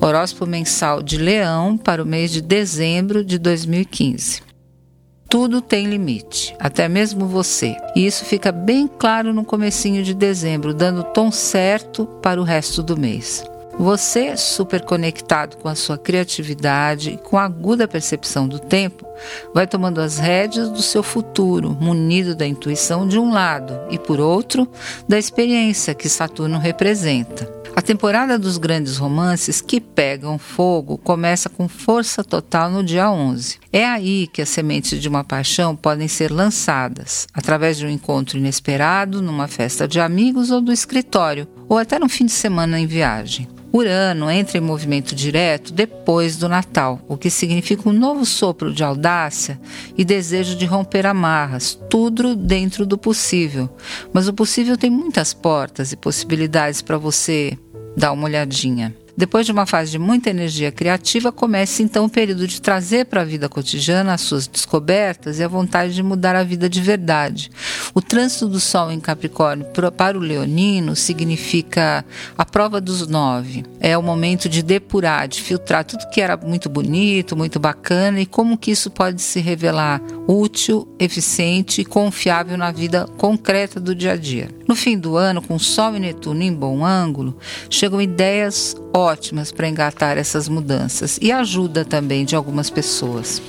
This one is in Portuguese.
Horóscopo mensal de Leão para o mês de dezembro de 2015. Tudo tem limite, até mesmo você. E isso fica bem claro no comecinho de dezembro, dando o tom certo para o resto do mês. Você, super conectado com a sua criatividade e com a aguda percepção do tempo, vai tomando as rédeas do seu futuro, munido da intuição de um lado e, por outro, da experiência que Saturno representa. A temporada dos grandes romances que pegam fogo começa com força total no dia 11. É aí que as sementes de uma paixão podem ser lançadas, através de um encontro inesperado, numa festa de amigos ou do escritório, ou até no fim de semana em viagem. Urano entra em movimento direto depois do Natal, o que significa um novo sopro de audácia e desejo de romper amarras, tudo dentro do possível. Mas o possível tem muitas portas e possibilidades para você dar uma olhadinha. Depois de uma fase de muita energia criativa, começa então o período de trazer para a vida cotidiana as suas descobertas e a vontade de mudar a vida de verdade. O trânsito do Sol em Capricórnio para o Leonino significa a prova dos nove. É o momento de depurar, de filtrar tudo que era muito bonito, muito bacana e como que isso pode se revelar útil, eficiente e confiável na vida concreta do dia a dia. No fim do ano, com Sol e Netuno em bom ângulo, chegam ideias ótimas para engatar essas mudanças e ajuda também de algumas pessoas.